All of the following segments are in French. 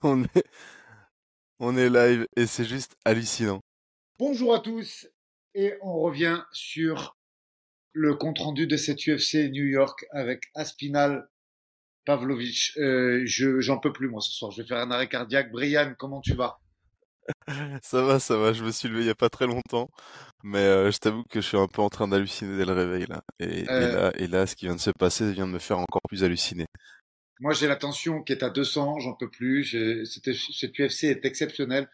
on est, on est live et c'est juste hallucinant. Bonjour à tous et on revient sur le compte rendu de cette UFC New York avec Aspinal Pavlovich. Euh, je j'en peux plus moi ce soir. Je vais faire un arrêt cardiaque. Brian, comment tu vas? Ça va, ça va. Je me suis levé il y a pas très longtemps, mais euh, je t'avoue que je suis un peu en train d'halluciner dès le réveil là. Et, et Euh, là, et là, ce qui vient de se passer vient de me faire encore plus halluciner. Moi, j'ai la tension qui est à 200, j'en peux plus. Cette UFC est exceptionnelle.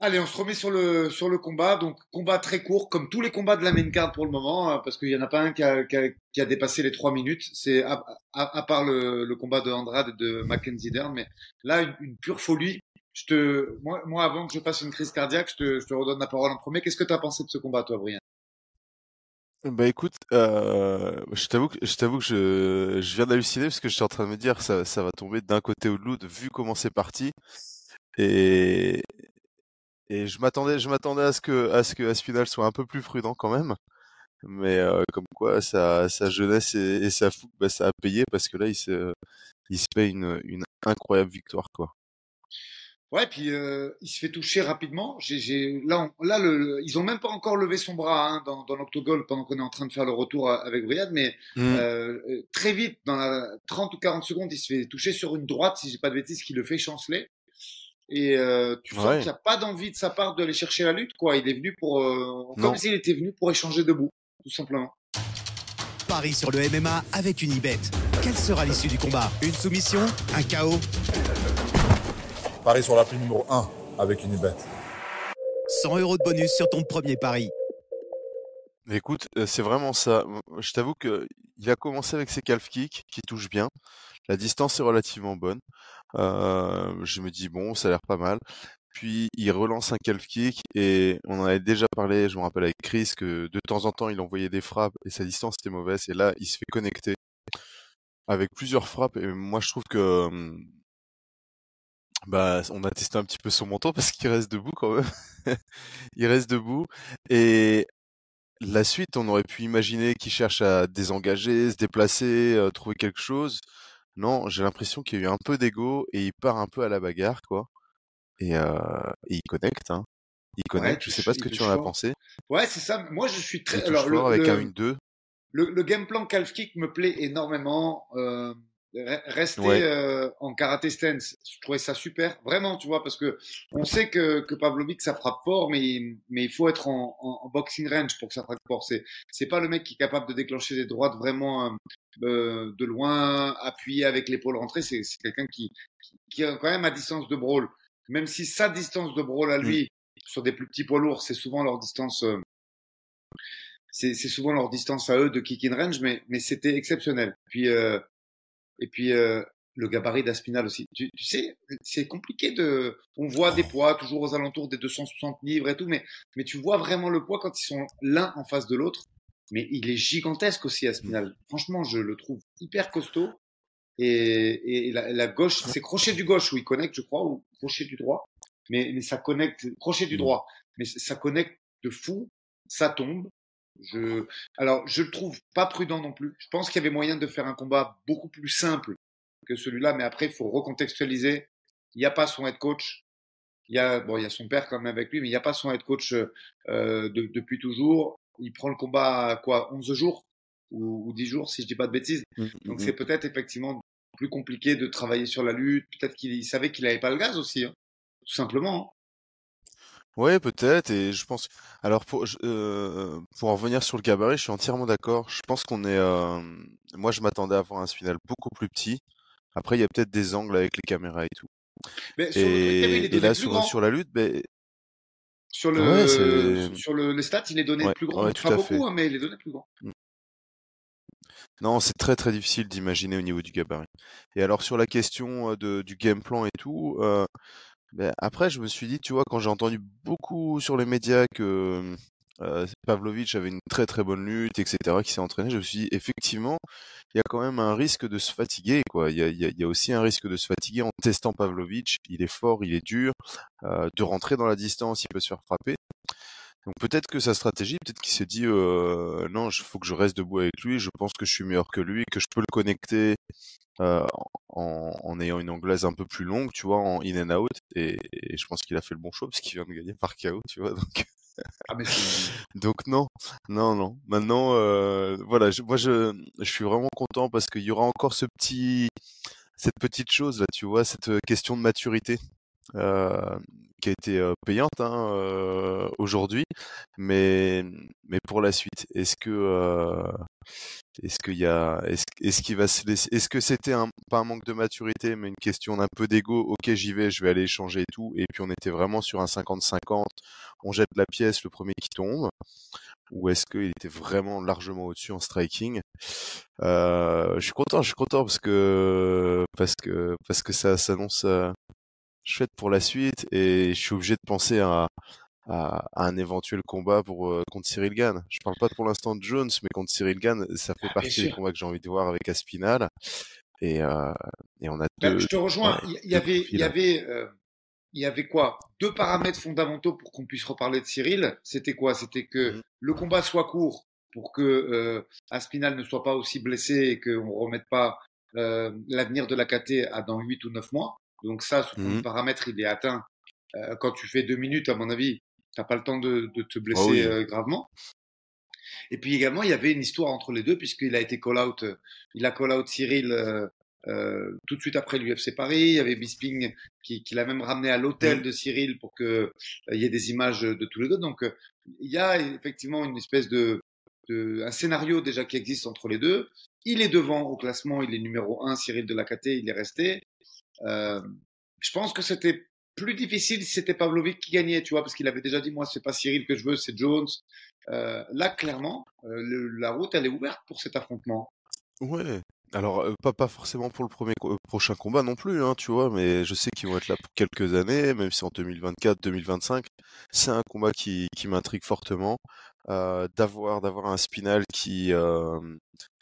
Allez, on se remet sur le, sur le combat. Donc, combat très court, comme tous les combats de la main card pour le moment, hein, parce qu'il y en a pas un qui a, qui a, qui a dépassé les trois minutes. C'est à, à, part le, le combat de Andrade et de Mackenzie Dern, mais là, une, pure folie. Je te, moi, avant que je fasse une crise cardiaque, je te, je te redonne la parole en premier. Qu'est-ce que tu as pensé de ce combat, toi, Brian? Bah écoute, euh, je t'avoue que je t'avoue que je, je viens d'halluciner parce que je suis en train de me dire ça, ça va tomber d'un côté ou de l'autre vu comment c'est parti et et je m'attendais je m'attendais à ce que à ce que Aspinal soit un peu plus prudent quand même mais euh, comme quoi sa sa jeunesse et, sa fougue bah, ça a payé parce que là il se il se fait une une incroyable victoire quoi. Ouais, puis euh, il se fait toucher rapidement. J'ai, j'ai, là, on- là, le, le- ils ont même pas encore levé son bras hein, dans, dans l'octogone pendant qu'on est en train de faire le retour à- avec Brian, mais Mm. euh, euh, très vite, dans la 30 ou 40 secondes, il se fait toucher sur une droite, si j'ai pas de bêtises, qui le fait chanceler. Et euh, tu sens Ouais. qu'il n'y a pas d'envie de sa part d'aller chercher la lutte, quoi. Il est venu pour, euh, comme s'il était venu pour échanger debout, tout simplement. Paris sur le MMA avec une ibet. Quelle sera l'issue du combat? Une soumission? Un chaos? Paris sur l'appli numéro 1 avec une bête. 100 euros de bonus sur ton premier pari. Écoute, euh, c'est vraiment ça. Je t'avoue que il a commencé avec ses calf kicks qui touchent bien. La distance est relativement bonne. Euh, je me dis bon, ça a l'air pas mal. Puis il relance un calf kick et on en avait déjà parlé, je me rappelle avec Chris que de temps en temps il envoyait des frappes et sa distance était mauvaise et là il se fait connecter avec plusieurs frappes et moi je trouve que bah on a testé un petit peu son menton parce qu'il reste debout quand même. il reste debout et la suite, on aurait pu imaginer qu'il cherche à désengager, se déplacer, euh, trouver quelque chose. Non, j'ai l'impression qu'il y a eu un peu d'ego et il part un peu à la bagarre, quoi. Et, euh, et il connecte, hein. Il connecte. Je sais pas ce que tu en as pensé. Ouais, c'est ça. Moi, je suis très. Alors, le, avec le- un 1-2. Le, le game plan calf kick me plaît énormément. Euh, rester Ouais. euh, en karaté stance, je trouvais ça super, vraiment, tu vois, parce que on sait que, que Pavlovic ça frappe fort, mais il- mais il faut être en, en, en boxing range pour que ça frappe fort. C'est c'est pas le mec qui est capable de déclencher des droites vraiment euh, euh, de loin, appuyé avec l'épaule rentrée. C'est c'est quelqu'un qui, qui qui est quand même à distance de brawl, même si sa distance de brawl à lui sur des plus petits poids lourds, c'est souvent leur distance. euh, c'est c'est souvent leur distance à eux de kick in range, mais, mais c'était exceptionnel. Puis, euh, et puis, euh, le gabarit d'Aspinal aussi. Tu, tu sais, c'est compliqué de. On voit des poids toujours aux alentours des 260 livres et tout, mais, mais tu vois vraiment le poids quand ils sont l'un en face de l'autre. Mais il est gigantesque aussi, Aspinal. Franchement, je le trouve hyper costaud. Et, et la, la gauche, c'est crochet du gauche où il connecte, je crois, ou crochet du droit. Mais, mais ça connecte, crochet du droit. Mais ça connecte de fou. Ça tombe. Je, alors, je le trouve pas prudent non plus. Je pense qu'il y avait moyen de faire un combat beaucoup plus simple que celui-là, mais après, il faut recontextualiser. Il n'y a pas son head coach. Il y a, bon, il y a son père quand même avec lui, mais il n'y a pas son head coach euh, de- depuis toujours. Il prend le combat à quoi 11 jours ou, ou 10 jours, si je dis pas de bêtises. Mm, Donc, mm, c'est peut-être effectivement plus compliqué de travailler sur la lutte. Peut-être qu'il il savait qu'il avait pas le gaz aussi, hein. tout simplement. Ouais, peut-être, et je pense. Alors pour je- euh, pour en revenir sur le gabarit, je suis entièrement d'accord. Je pense qu'on est. euh, Moi, je m'attendais à avoir un final beaucoup plus petit. Après, il y a peut-être des angles avec les caméras et tout. Mais sur le truc, il y avait, il est Et, et donné là, plus sur, grand. la lutte, ben, Sur le, c'est- sur le, les stats, il est donné Ouais, plus grand. ouais, tout pas à beaucoup, hein, mais il est donné plus grand. non, c'est très très difficile d'imaginer au niveau du gabarit. Et alors sur la question euh, de, du game plan et tout, euh, ben, après je me suis dit, tu vois, quand j'ai entendu beaucoup sur les médias que euh, Pavlovich avait une très très bonne lutte, etc., qui s'est entraîné, je me suis dit, effectivement, il y a quand même un risque de se fatiguer, quoi. Il y a, y a, y a aussi un risque de se fatiguer en testant Pavlovich. Il est fort, il est dur, euh, de rentrer dans la distance, il peut se faire frapper. Donc peut-être que sa stratégie, peut-être qu'il s'est dit euh, non, il faut que je reste debout avec lui. Je pense que je suis meilleur que lui, que je peux le connecter euh, en, en, ayant une anglaise un peu plus longue, tu vois, en in and out. Et, et je pense qu'il a fait le bon choix parce qu'il vient de gagner par KO, tu vois. Donc Ah, mais donc non, non, non. Maintenant, euh, voilà, je, moi je, je suis vraiment content parce qu'il y aura encore ce petit, cette petite chose là, tu vois, cette question de maturité euh, qui a été payante hein, aujourd'hui, mais mais pour la suite, est-ce que est-ce qu'il y a est-ce qu'il va se laisser est-ce que c'était un pas un manque de maturité, mais une question d'un peu d'ego. Ok, j'y vais, je vais aller échanger et tout, et puis on était vraiment sur un 50-50. On jette la pièce, le premier qui tombe ou est-ce qu'il était vraiment largement au-dessus en striking euh, Je suis content, je suis content parce que parce que parce que ça s'annonce chouette pour la suite et je suis obligé de penser à, à, à un éventuel combat pour euh, contre Cyril Gann. Je parle pas pour l'instant de Jones, mais contre Cyril Gann, ça fait Ah, partie des combats que j'ai envie de voir avec Aspinal et euh, et on a Ben, deux je te rejoins. ouais, Il y avait, il profils. y avait, euh, il y avait quoi? Deux paramètres fondamentaux pour qu'on puisse reparler de Cyril. C'était quoi? C'était que Mhm. le combat soit court pour que euh, Aspinal ne soit pas aussi blessé et qu'on remette pas l'avenir de la KT à dans 8 ou 9 mois. Donc ça, ce Mhm. paramètre, il est atteint. Euh, quand tu fais deux minutes, à mon avis, t'as pas le temps de, de te blesser Ah oui. euh, gravement. Et puis également, il y avait une histoire entre les deux puisqu'il a été call-out, euh, il a call-out Cyril euh, tout de suite après l'UFC Paris. Il y avait Bisping qui, qui l'a même ramené à l'hôtel Mhm. de Cyril pour que il y ait des images de tous les deux. Donc il y a effectivement une espèce de, de un scénario déjà qui existe entre les deux. Il est devant au classement, il est numéro un. Cyril de la KT, il est resté. Euh, je pense que c'était plus difficile si c'était Pavlovic qui gagnait, tu vois, parce qu'il avait déjà dit moi c'est pas Cyril que je veux, c'est Jones. Euh, là clairement, euh, la route elle est ouverte pour cet affrontement. Ouais. Alors, pas, pas forcément pour le premier prochain combat non plus, hein, tu vois, mais je sais qu'ils vont être là pour quelques années, même si en 2024, 2025, c'est un combat qui, qui m'intrigue fortement. Euh, d'avoir d'avoir un Spinal qui euh,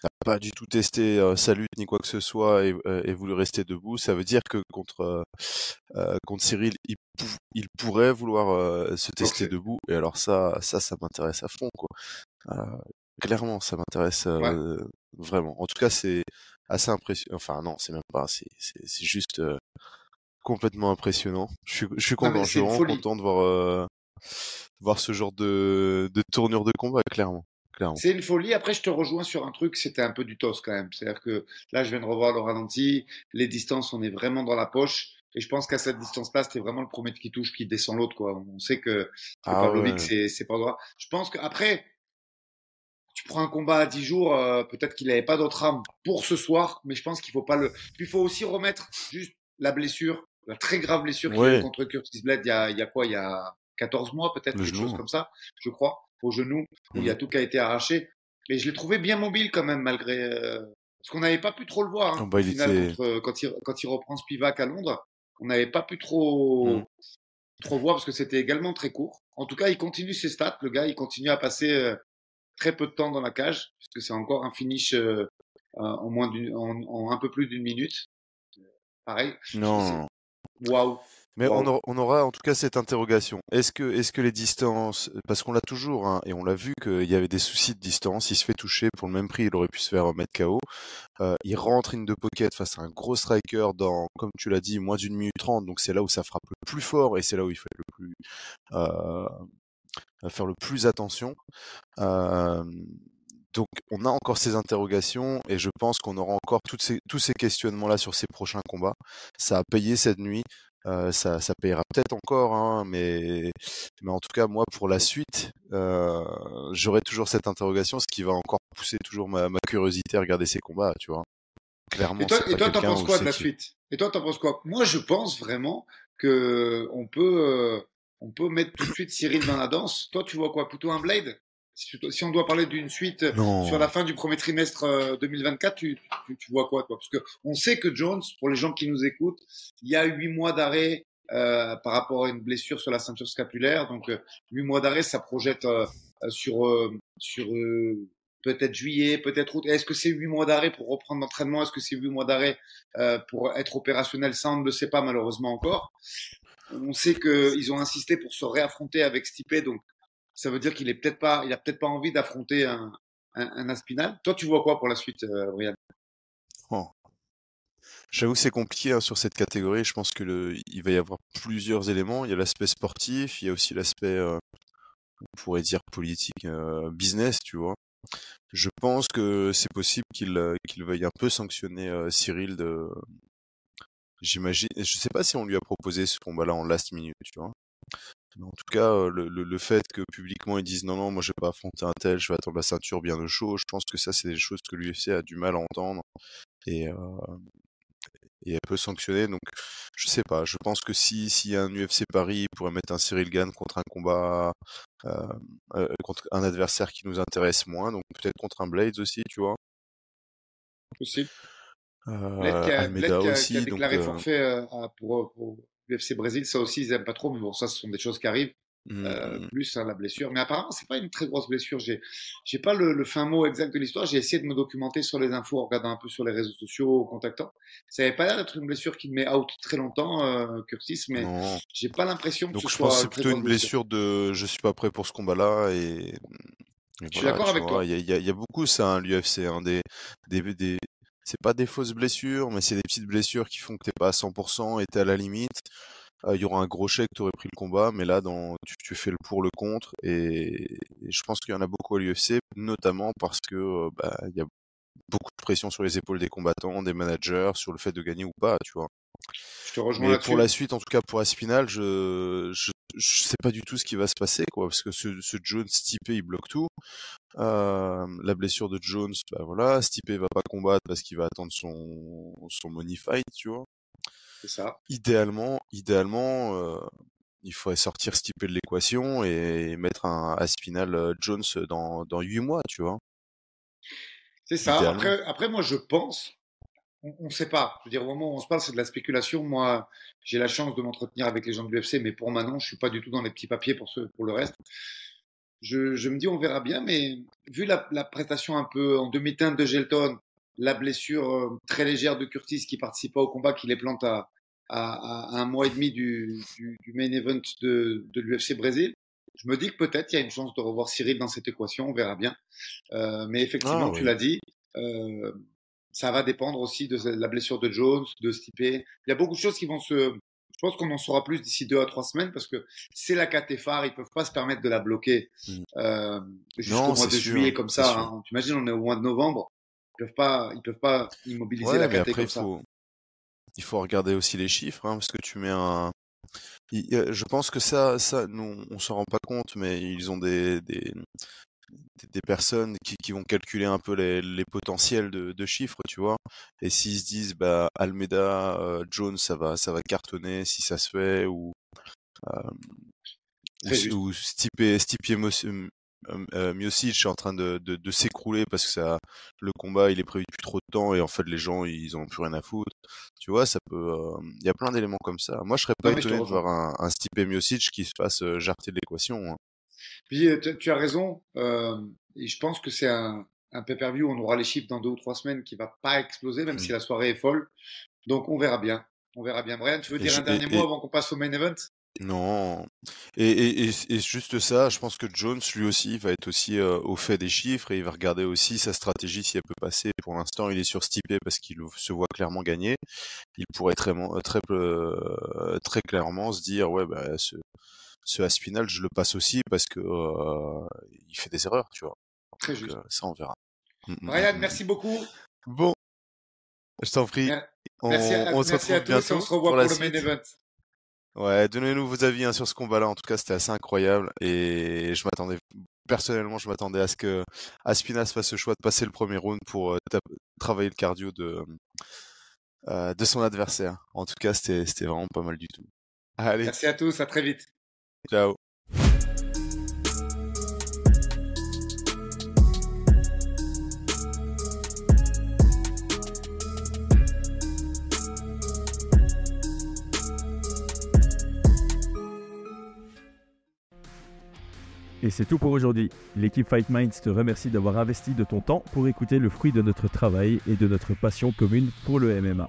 n'a pas du tout testé euh, sa lutte ni quoi que ce soit et, euh, et voulu rester debout, ça veut dire que contre euh, contre Cyril, il, pou- il pourrait vouloir euh, se tester debout. Et alors ça, ça, ça m'intéresse à fond, quoi. Euh, clairement, ça m'intéresse Ouais. vraiment. En tout cas, c'est assez impressionnant. Enfin, non, c'est même pas. C'est c'est- juste euh, complètement impressionnant. Je suis, je suis content. Je suis vraiment content de voir euh, voir ce genre de de tournure de combat, clairement. C'est une folie. Après, je te rejoins sur un truc, c'était un peu du toss quand même. C'est-à-dire que là, je viens de revoir le ralenti, les distances, on est vraiment dans la poche. Et je pense qu'à cette distance-là, c'était vraiment le premier qui touche qui descend l'autre, quoi. On sait que, Ah Pavlovic, ouais. c'est, c'est pas droit. Je pense qu'après, tu prends un combat à 10 jours, euh, peut-être qu'il n'avait pas d'autre arme pour ce soir, mais je pense qu'il faut pas le. Puis il faut aussi remettre juste la blessure, la très grave blessure qu'il a eu contre Curtis Blade il y a, il y a quoi? Il y a 14 mois, peut-être, quelque genou. chose comme ça, je crois, au genou, où il y a Mhm. tout qui a été arraché. Et je l'ai trouvé bien mobile quand même, malgré. euh, Parce qu'on n'avait pas pu trop le voir. Ah Hein, bah, au il final, était. contre, quand, il, quand il reprend Spivak à Londres, on n'avait pas pu trop, Mhm. trop voir parce que c'était également très court. En tout cas, il continue ses stats. Le gars, il continue à passer euh, très peu de temps dans la cage, puisque c'est encore un finish euh, euh, en, moins en, en un peu plus d'une minute. Pareil. Non. Waouh. Mais on aura, on aura en tout cas cette interrogation. Est-ce que, est-ce que les distances, parce qu'on l'a toujours, hein, et on l'a vu qu'il y avait des soucis de distance, il se fait toucher pour le même prix, il aurait pu se faire mettre KO. Euh, il rentre in de pocket face à un gros striker dans, comme tu l'as dit, moins d'une minute trente, donc c'est là où ça frappe le plus fort et c'est là où il faut être le plus, euh, faire le plus attention. Euh, donc on a encore ces interrogations et je pense qu'on aura encore toutes ces, tous ces questionnements-là sur ces prochains combats. Ça a payé cette nuit. Euh, ça, ça payera peut-être encore, hein, mais, mais en tout cas, moi, pour la suite, euh, j'aurai toujours cette interrogation, ce qui va encore pousser toujours ma, ma curiosité à regarder ces combats, tu vois. Clairement, Et toi, et toi, t'en penses quoi de la suite? Et toi, t'en penses quoi? Moi, je pense vraiment que on peut, euh, on peut mettre tout de suite Cyril dans la danse. Toi, tu vois quoi? Plutôt un Blade? Si, on doit parler d'une suite Non. sur la fin du premier trimestre euh, 2024, tu, tu, tu vois quoi toi? Parce que on sait que Jones, pour les gens qui nous écoutent, il y a huit mois d'arrêt euh, par rapport à une blessure sur la ceinture scapulaire. Donc euh, huit mois d'arrêt, ça projette euh, euh, sur euh, sur euh, peut-être juillet, peut-être août. Est-ce que c'est huit mois d'arrêt pour reprendre l'entraînement? Est-ce que c'est huit mois d'arrêt euh, pour être opérationnel Ça, on ne le sait pas malheureusement encore. On sait qu'ils ont insisté pour se réaffronter avec Stipe, donc ça veut dire qu'il est peut-être pas, a peut-être pas envie d'affronter un, un, Aspinal. Toi, tu vois quoi pour la suite, euh, Brian? Oh. J'avoue que c'est compliqué hein, sur cette catégorie. Je pense que il va y avoir plusieurs éléments. Il y a l'aspect sportif, il y a aussi l'aspect, euh, on pourrait dire politique, euh, business, tu vois. Je pense que c'est possible qu'il euh, veuille un peu sanctionner Cyril de. J'imagine. Je sais pas si on lui a proposé ce combat-là en last minute, tu vois. Mais en tout cas, euh, le, le, le, fait que publiquement ils disent non, non, moi je vais pas affronter un tel, je vais attendre la ceinture bien au chaud, je pense que ça, c'est des choses que l'UFC a du mal à entendre. Et, euh, et elle peut sanctionner. Donc, je sais pas. Je pense que si a un UFC Paris, pourrait mettre un Cyril Gann contre un combat, euh, euh, contre un adversaire qui nous intéresse moins. Donc peut-être contre un Blades aussi, tu vois. Possible. Euh, Blade qui a, Almeida Blade qui a, aussi. qui a déclaré donc, euh, forfait euh, pour, pour l'UFC Brésil, ça aussi ils aiment pas trop, mais bon, ça ce sont des choses qui arrivent. mm, Euh, mm, plus hein, la blessure. Mais apparemment, c'est pas une très grosse blessure. J'ai, j'ai pas le, le fin mot exact de l'histoire. J'ai essayé de me documenter sur les infos en regardant un peu sur les réseaux sociaux, en contactant. Ça avait pas l'air d'être une blessure qui me met out très longtemps, euh, Curtis, mais non. j'ai pas l'impression que Donc ce je soit pense que c'est plutôt une blessure de je suis pas prêt pour ce combat-là et, et Je suis voilà, d'accord avec vois, toi. y y il y a beaucoup ça, hein, l'UFC, hein, des, des, des, c'est pas des fausses blessures, mais c'est des petites blessures qui font que t'es pas à 100% et t'es à la limite. Euh, Il y aura un gros chèque, t'aurais pris le combat, mais là, dans, tu, tu fais le pour, le contre, et, je pense qu'il y en a beaucoup à l'UFC, notamment parce que euh, bah, y a beaucoup de pression sur les épaules des combattants, des managers, sur le fait de gagner ou pas, tu vois. Je te rejoins Mais là-dessus. pour la suite, en tout cas pour Aspinal, je, je je sais pas du tout ce qui va se passer, quoi, parce que ce, ce Jones Stipe il bloque tout. Euh, la blessure de Jones, bah voilà, Stipe va pas combattre parce qu'il va attendre son son money fight, tu vois. C'est ça. Idéalement, idéalement, euh, il faudrait sortir Stipe de l'équation et mettre un Aspinal euh, Jones dans dans huit mois, tu vois. C'est ça. Idéalement. Après, après, moi, je pense, on ne sait pas. Je veux dire, au moment où on se parle, c'est de la spéculation. Moi, j'ai la chance de m'entretenir avec les gens de l'UFC, mais pour Manon, je suis pas du tout dans les petits papiers pour, ce, pour le reste. Je, je me dis, on verra bien, mais vu la, la prestation un peu en demi-teinte de Gelton, la blessure euh, très légère de Curtis qui participe pas au combat, qui les plante à, à, à un mois et demi du, du, du main event de, de l'UFC Brésil, je me dis que peut-être il y a une chance de revoir Cyril dans cette équation, on verra bien. Euh, mais effectivement, Ah, tu l'as dit, euh, ça va dépendre aussi de la blessure de Jones, de Stipe. Il y a beaucoup de choses qui vont se. Je pense qu'on en saura plus d'ici deux à trois semaines parce que c'est la KT phare, ils peuvent pas se permettre de la bloquer Mm. euh, jusqu'au mois de sûr, juillet comme ça. Hein. Tu imagines, on est au mois de novembre, ils peuvent pas, ils peuvent pas immobiliser Ouais, la après comme ça. faut il faut regarder aussi les chiffres, hein, parce que tu mets un je pense que ça, ça, nous, on s'en rend pas compte, mais ils ont des, des, des- personnes qui, qui vont calculer un peu les, les potentiels de, de chiffres, tu vois. Et s'ils se disent, bah, Almeida, euh, Jones, ça va, ça va cartonner si ça se fait, ou, euh, ou, Stipe, Stipe euh, euh, Miocic est en train de, de, de s'écrouler parce que ça, le combat il est prévu depuis trop de temps et en fait les gens ils ont plus rien à foutre. Tu vois, ça peut, euh, il y a plein d'éléments comme ça. Moi je serais pas Non, étonné de voir un, un Stipe Miocic qui se fasse euh, jarter de l'équation. hein. Puis euh, tu, as raison, euh, et je pense que c'est un, un pay-per-view, on aura les chiffres dans deux ou trois semaines qui va pas exploser, même Mm. si la soirée est folle. Donc on verra bien. On verra bien. Brian, tu veux Et dire je- un dernier et- mot et- avant qu'on passe au main event? Non. Et, et, et, et juste ça, je pense que Jones, lui aussi, va être aussi euh, au fait des chiffres et il va regarder aussi sa stratégie si elle peut passer. Pour l'instant, il est sur Stipe parce qu'il se voit clairement gagner. Il pourrait très, très, très clairement se dire, ouais, bah, ce, ce Aspinal, je le passe aussi parce que euh, il fait des erreurs, tu vois. Très Donc, juste. ça, on verra. Mm, mm, Brian, mm, merci beaucoup. Bon, je t'en prie. On, Merci à, on se à retrouve tous et bientôt on se revoit pour pour, la le main suite. event. Ouais, donnez-nous vos avis hein, sur ce combat-là. En tout cas, c'était assez incroyable et je m'attendais personnellement, je m'attendais à ce que Aspinas fasse ce choix de passer le premier round pour euh, travailler le cardio de euh, de son adversaire. En tout cas, c'était c'était vraiment pas mal du tout. Allez, Merci à tous, à très vite. Ciao. Et c'est tout pour aujourd'hui. L'équipe Fight Minds te remercie d'avoir investi de ton temps pour écouter le fruit de notre travail et de notre passion commune pour le MMA.